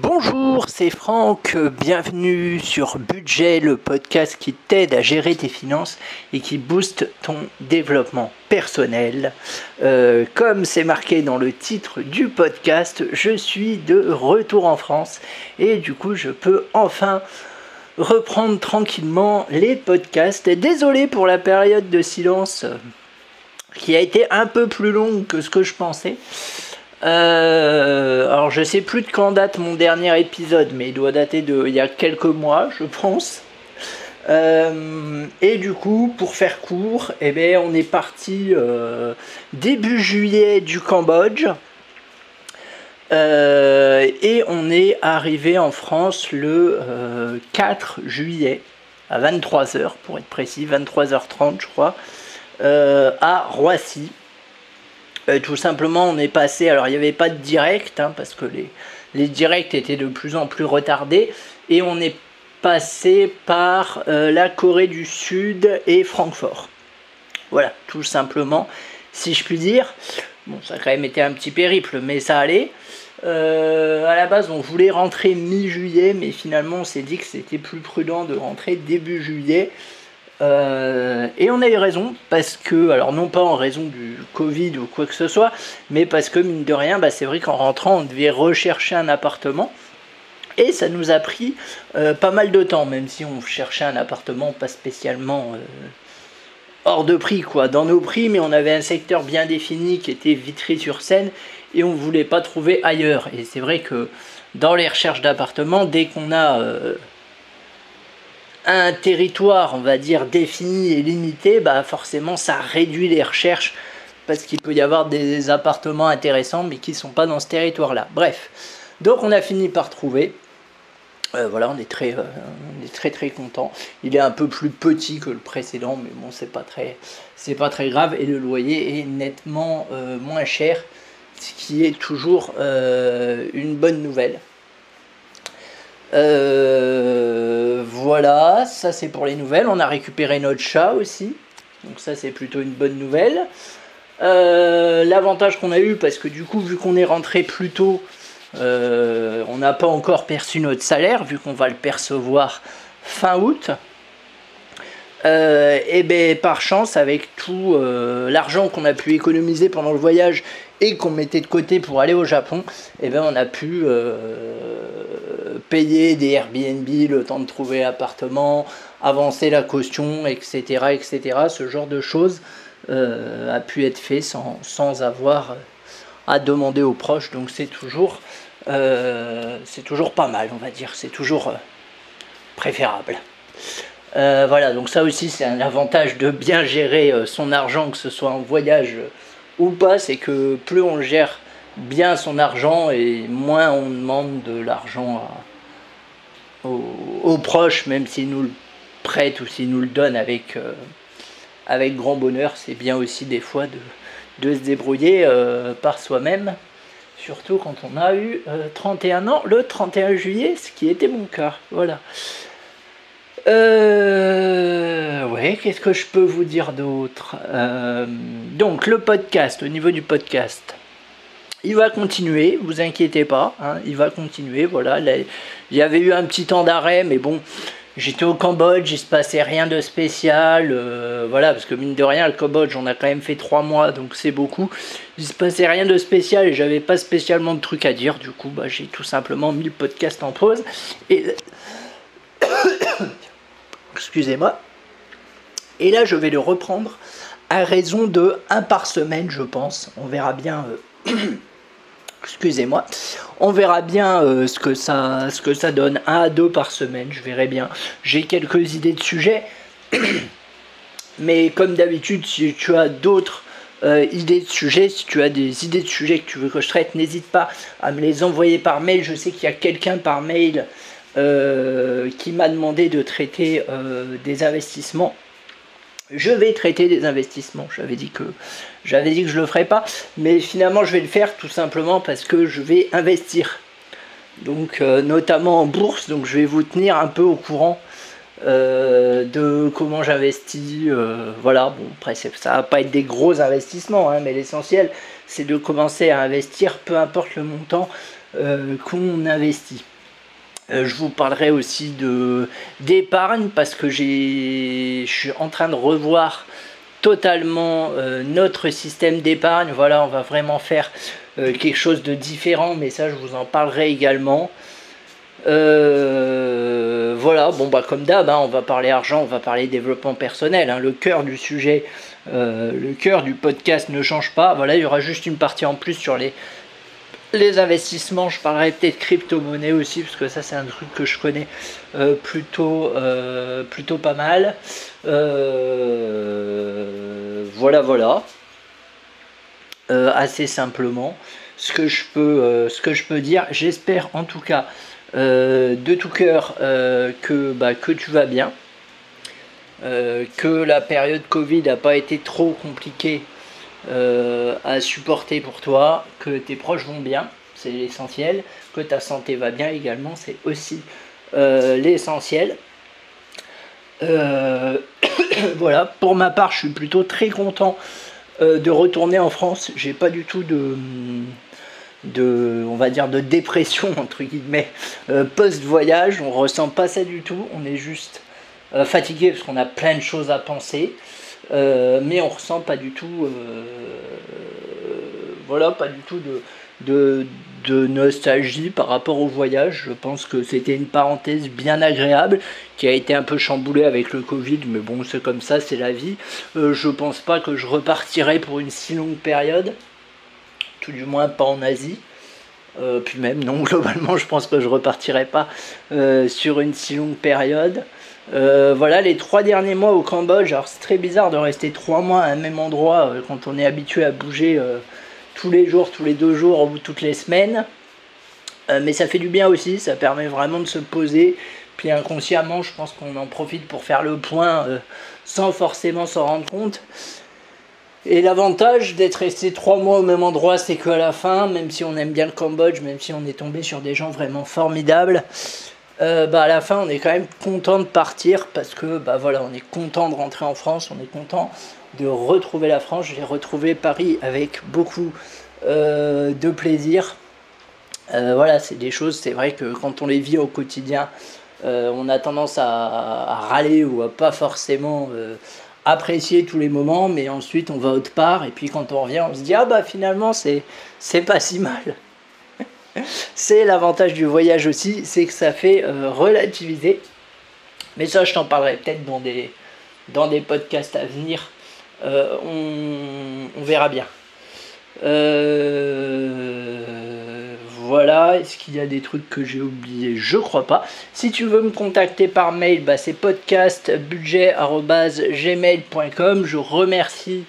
Bonjour, c'est Franck, bienvenue sur Budget, le podcast qui t'aide à gérer tes finances et qui booste ton développement personnel. Euh, comme c'est marqué dans le titre du podcast, je suis de retour en France et du coup je peux enfin reprendre tranquillement les podcasts. Désolé pour la période de silence qui a été un peu plus longue que ce que je pensais. Euh, alors je sais plus de quand date mon dernier épisode, mais il doit dater de il y a quelques mois, je pense. Euh, et du coup, pour faire court, eh bien, on est parti euh, début juillet du Cambodge. et on est arrivé en France le 4 juillet à 23h pour être précis, 23h30 je crois, à Roissy. Euh, tout simplement, on est passé. Alors, il n'y avait pas de direct, hein, parce que les, directs étaient de plus en plus retardés. Et on est passé par euh, la Corée du Sud et Francfort. Voilà, tout simplement, si je puis dire. Bon, ça a quand même été un petit périple, mais ça allait. Euh, à la base, on voulait rentrer mi-juillet, mais finalement, on s'est dit que c'était plus prudent de rentrer début juillet. Euh, et on a eu raison parce que, alors non pas en raison du Covid ou quoi que ce soit, mais parce que mine de rien, bah, c'est vrai qu'en rentrant, on devait rechercher un appartement. Et ça nous a pris euh, pas mal de temps, même si on cherchait un appartement pas spécialement euh, hors de prix, quoi, dans nos prix, mais on avait un secteur bien défini qui était Vitry-sur-Seine et on ne voulait pas trouver ailleurs. Et c'est vrai que dans les recherches d'appartements, dès qu'on a un territoire, on va dire, défini et limité, bah forcément ça réduit les recherches parce qu'il peut y avoir des appartements intéressants mais qui ne sont pas dans ce territoire-là. Bref, donc on a fini par trouver. Euh, voilà, on est très, euh, on est très très content. Il est un peu plus petit que le précédent, mais bon, c'est pas très, c'est pas très grave. Et le loyer est nettement euh, moins cher, ce qui est toujours une bonne nouvelle. Euh, voilà, ça c'est pour les nouvelles. On a récupéré notre chat aussi. Donc ça c'est plutôt une bonne nouvelle. Euh, l'avantage qu'on a eu, parce que du coup, vu qu'on est rentré plus tôt, euh, on n'a pas encore perçu notre salaire, vu qu'on va le percevoir fin août. et bien par chance, avec tout l'argent qu'on a pu économiser pendant le voyage et qu'on mettait de côté pour aller au Japon, et ben on a pu payer des Airbnb, le temps de trouver appartement, avancer la caution, etc. etc. Ce genre de choses euh, a pu être fait sans, sans, avoir à demander aux proches. Donc c'est toujours, euh, c'est toujours pas mal, on va dire. C'est toujours euh, préférable. voilà, donc ça aussi c'est un avantage de bien gérer son argent, que ce soit en voyage ou pas, c'est que plus on gère bien son argent et moins on demande de l'argent aux, proches, même s'ils nous le prêtent ou s'ils nous le donnent avec, euh, avec grand bonheur. C'est bien aussi des fois de, de se débrouiller euh, par soi-même, surtout quand on a eu 31 euh, ans le 31 juillet, ce qui était mon cas. Voilà. Ouais, qu'est-ce que je peux vous dire d'autre Donc le podcast, au niveau du podcast, il va continuer, vous inquiétez pas, hein, il va continuer. Voilà, il y avait eu un petit temps d'arrêt, mais bon, j'étais au Cambodge, il se passait rien de spécial, euh, voilà, parce que mine de rien, le Cambodge, on a quand même fait trois mois, donc c'est beaucoup. Il se passait rien de spécial et j'avais pas spécialement de trucs à dire, du coup, bah, j'ai tout simplement mis le podcast en pause. Et excusez-moi. Et là, je vais le reprendre à raison de un par semaine, je pense. On verra bien. Euh, excusez-moi. On verra bien euh, ce, que ça, donne. Un à deux par semaine, je verrai bien. J'ai quelques idées de sujets. Mais comme d'habitude, si tu as d'autres euh, idées de sujets, si tu as des idées de sujets que tu veux que je traite, n'hésite pas à me les envoyer par mail. Je sais qu'il y a quelqu'un par mail euh, qui m'a demandé de traiter des investissements je vais traiter des investissements. J'avais dit que j'avais dit que je le ferais pas, mais finalement je vais le faire tout simplement parce que je vais investir. Donc euh, notamment en bourse, donc je vais vous tenir un peu au courant euh, de comment j'investis. Euh, voilà, bon après ça va pas être des gros investissements, hein, mais l'essentiel c'est de commencer à investir, peu importe le montant, qu'on investit. Je vous parlerai aussi de d'épargne parce que j'ai je suis en train de revoir totalement notre système d'épargne. Voilà, on va vraiment faire quelque chose de différent, mais ça je vous en parlerai également. Euh, voilà, bon bah comme d'hab, hein, on va parler argent, on va parler développement personnel. Hein. le cœur du sujet, euh, le cœur du podcast ne change pas. Voilà, il y aura juste une partie en plus sur les, les investissements. Je parlerai peut-être crypto-monnaie aussi, parce que ça c'est un truc que je connais euh, plutôt, plutôt pas mal. voilà, voilà. assez simplement, ce que je peux, dire. J'espère en tout cas euh, de tout cœur euh, que, bah, que tu vas bien, euh, que la période Covid n'a pas été trop compliquée à supporter pour toi, que tes proches vont bien, c'est l'essentiel, que ta santé va bien également, c'est aussi l'essentiel. voilà, pour ma part, je suis plutôt très content de retourner en France. J'ai pas du tout de de, on va dire, de dépression, entre guillemets, euh, post-voyage. On ressent pas ça du tout. On est juste euh, fatigué parce qu'on a plein de choses à penser. Euh, mais on ressent pas du tout, voilà, pas du tout de, nostalgie par rapport au voyage. Je pense que c'était une parenthèse bien agréable qui a été un peu chamboulée avec le Covid, mais bon, c'est comme ça, c'est la vie. je pense pas que je repartirai pour une si longue période du moins pas en Asie. Euh, puis même, non, globalement, je pense que je repartirai pas euh, sur une si longue période. Euh, voilà, les trois derniers mois au Cambodge, alors c'est très bizarre de rester trois mois à un même endroit quand on est habitué à bouger tous les jours, tous les deux jours ou toutes les semaines. mais ça fait du bien aussi, ça permet vraiment de se poser. Puis inconsciemment, je pense qu'on en profite pour faire le point sans forcément s'en rendre compte. Et l'avantage d'être resté trois mois au même endroit, c'est qu'à la fin, même si on aime bien le Cambodge, même si on est tombé sur des gens vraiment formidables, euh, bah à la fin, on est quand même content de partir parce que bah voilà, on est content de rentrer en France, on est content de retrouver la France. J'ai retrouvé Paris avec beaucoup euh, de plaisir. Euh, voilà, c'est des choses, c'est vrai que quand on les vit au quotidien, on a tendance à, à, râler ou à pas forcément apprécier tous les moments, mais ensuite on va autre part, et puis quand on revient, on se dit ah bah finalement c'est c'est pas si mal. C'est l'avantage du voyage aussi, c'est que ça fait euh, relativiser. Mais ça, je t'en parlerai peut-être dans des podcasts à venir. Euh, on, verra bien. Euh, voilà, est-ce qu'il y a des trucs que j'ai oubliés? Je crois pas. Si tu veux me contacter par mail, bah, c'est podcastbudget.gmail.com. Je remercie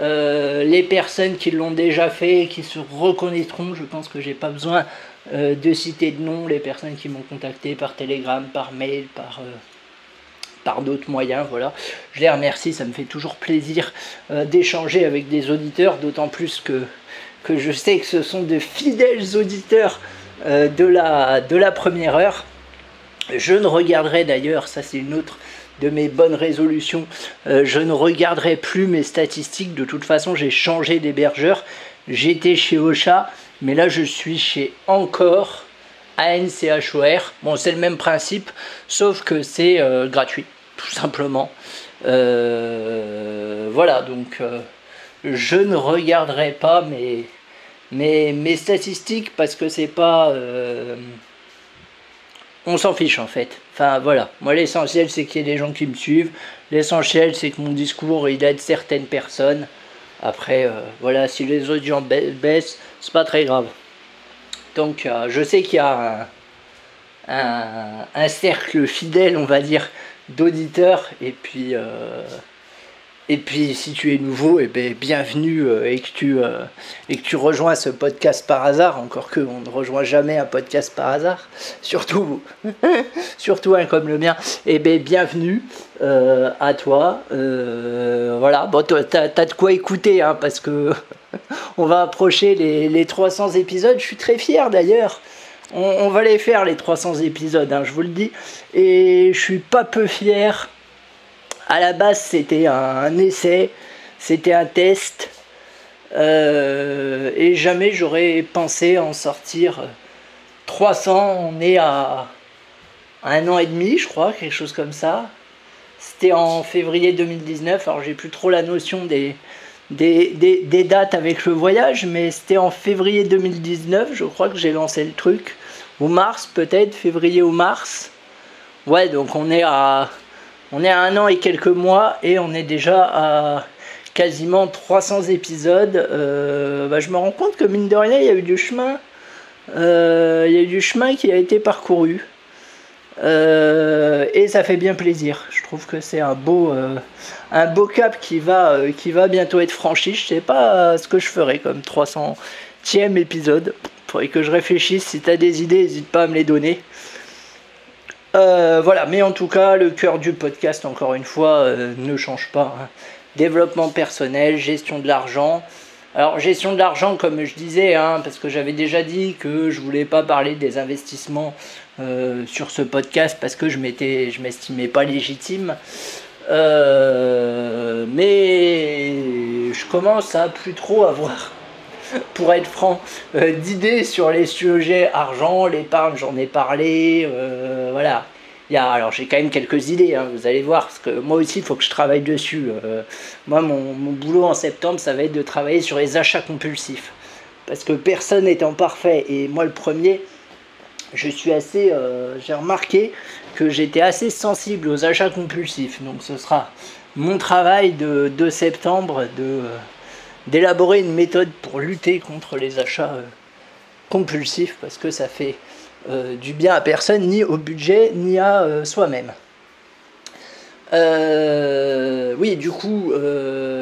euh, les personnes qui l'ont déjà fait qui se reconnaîtront. Je pense que j'ai pas besoin euh, de citer de nom. Les personnes qui m'ont contacté par télégramme, par mail, par euh, d'autres moyens. Voilà, je les remercie. Ça me fait toujours plaisir d'échanger avec des auditeurs, d'autant plus que je sais que ce sont de fidèles auditeurs de, la, de la première heure. Je ne regarderai d'ailleurs, ça c'est une autre de mes bonnes résolutions, euh, je ne regarderai plus mes statistiques. De toute façon, j'ai changé d'hébergeur. J'étais chez Ocha, mais là je suis chez encore ANCHOR. Bon, c'est le même principe, sauf que c'est euh, gratuit, tout simplement. voilà, donc je ne regarderai pas mes, mes, statistiques parce que c'est pas. Euh, on s'en fiche en fait. Enfin voilà, moi l'essentiel c'est qu'il y ait des gens qui me suivent. L'essentiel c'est que mon discours il aide certaines personnes. Après, euh, voilà, si les audiences baissent, c'est pas très grave. Donc euh, je sais qu'il y a un, un, cercle fidèle, on va dire, d'auditeurs. Et puis. Et puis si tu es nouveau, eh ben, bienvenue euh, et, que tu, euh, et que tu rejoins ce podcast par hasard, encore que on ne rejoint jamais un podcast par hasard, surtout surtout un comme le mien, eh ben, bienvenue euh, à toi. voilà, bon, tu as, de quoi écouter, hein, parce que on va approcher les, les, 300 épisodes, je suis très fier d'ailleurs. On, va les faire les 300 épisodes, hein, je vous le dis, et je suis pas peu fier à la base, c'était un, essai, c'était un test. et jamais j'aurais pensé en sortir 300. On est à un an et demi, je crois, quelque chose comme ça. C'était en février 2019, alors j'ai plus trop la notion des, des, dates avec le voyage, mais c'était en février 2019, je crois que j'ai lancé le truc. Ou mars peut-être, février ou mars. Ouais, donc on est à on est à un an et quelques mois et on est déjà à quasiment 300 épisodes. Euh, bah, je me rends compte que mine de rien, il y a eu du chemin. Euh, il y a du chemin qui a été parcouru. Euh, et ça fait bien plaisir. Je trouve que c'est un beau, cap qui va, bientôt être franchi. Je sais pas ce que je ferai comme 300e épisode. Faudrait que je réfléchisse. Si tu as des idées, n'hésite pas à me les donner. Voilà, mais en tout cas, le cœur du podcast, encore une fois, ne change pas. Hein. Développement personnel, gestion de l'argent. Alors, gestion de l'argent, comme je disais, hein, parce que j'avais déjà dit que je voulais pas parler des investissements euh, sur ce podcast parce que je m'étais, je m'estimais pas légitime. Euh, mais je commence à plus trop avoir, pour être franc, euh, d'idées sur les sujets argent, l'épargne, j'en ai parlé, voilà. Y a, alors j'ai quand même quelques idées, hein, vous allez voir, parce que moi aussi il faut que je travaille dessus. moi mon, boulot en septembre ça va être de travailler sur les achats compulsifs. Parce que personne n'étant parfait, et moi le premier, je suis assez, euh, j'ai remarqué que j'étais assez sensible aux achats compulsifs. Donc ce sera mon travail de, septembre de euh, d'élaborer une méthode pour lutter contre les achats euh, compulsifs parce que ça fait du bien à personne, ni au budget, ni à soi-même. oui, du coup,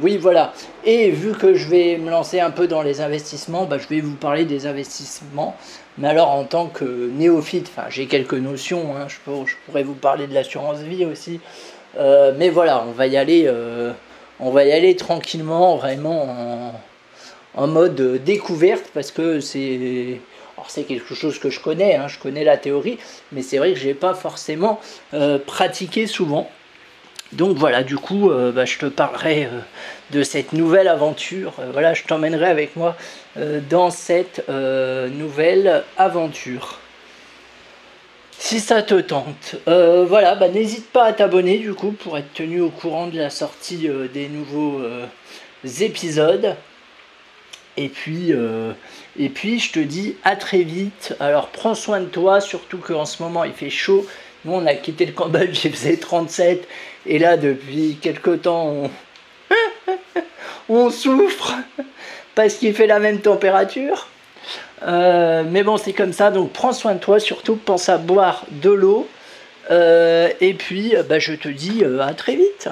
oui, voilà. Et vu que je vais me lancer un peu dans les investissements, bah, je vais vous parler des investissements mais alors en tant que néophyte, j'ai quelques notions, hein, je, pourrais vous parler de l'assurance vie aussi. Euh, mais voilà, on va y aller, euh, on va y aller tranquillement, vraiment en, mode découverte parce que c'est, quelque chose que je connais, hein, je connais la théorie, mais c'est vrai que je n'ai pas forcément euh, pratiqué souvent. Donc voilà, du coup, euh, bah, je te parlerai euh, de cette nouvelle aventure. Voilà, je t'emmènerai avec moi dans cette nouvelle aventure. Si ça te tente, voilà, bah, n'hésite pas à t'abonner du coup pour être tenu au courant de la sortie des nouveaux épisodes. Et puis, et puis, je te dis à très vite. Alors, prends soin de toi, surtout qu'en ce moment il fait chaud. Nous, on a quitté le Cambodge, il faisait 37 et là, depuis quelque temps, on, souffre parce qu'il fait la même température. Euh, mais bon, c'est comme ça, donc prends soin de toi, surtout pense à boire de l'eau. Euh, et puis, bah, je te dis euh, à très vite.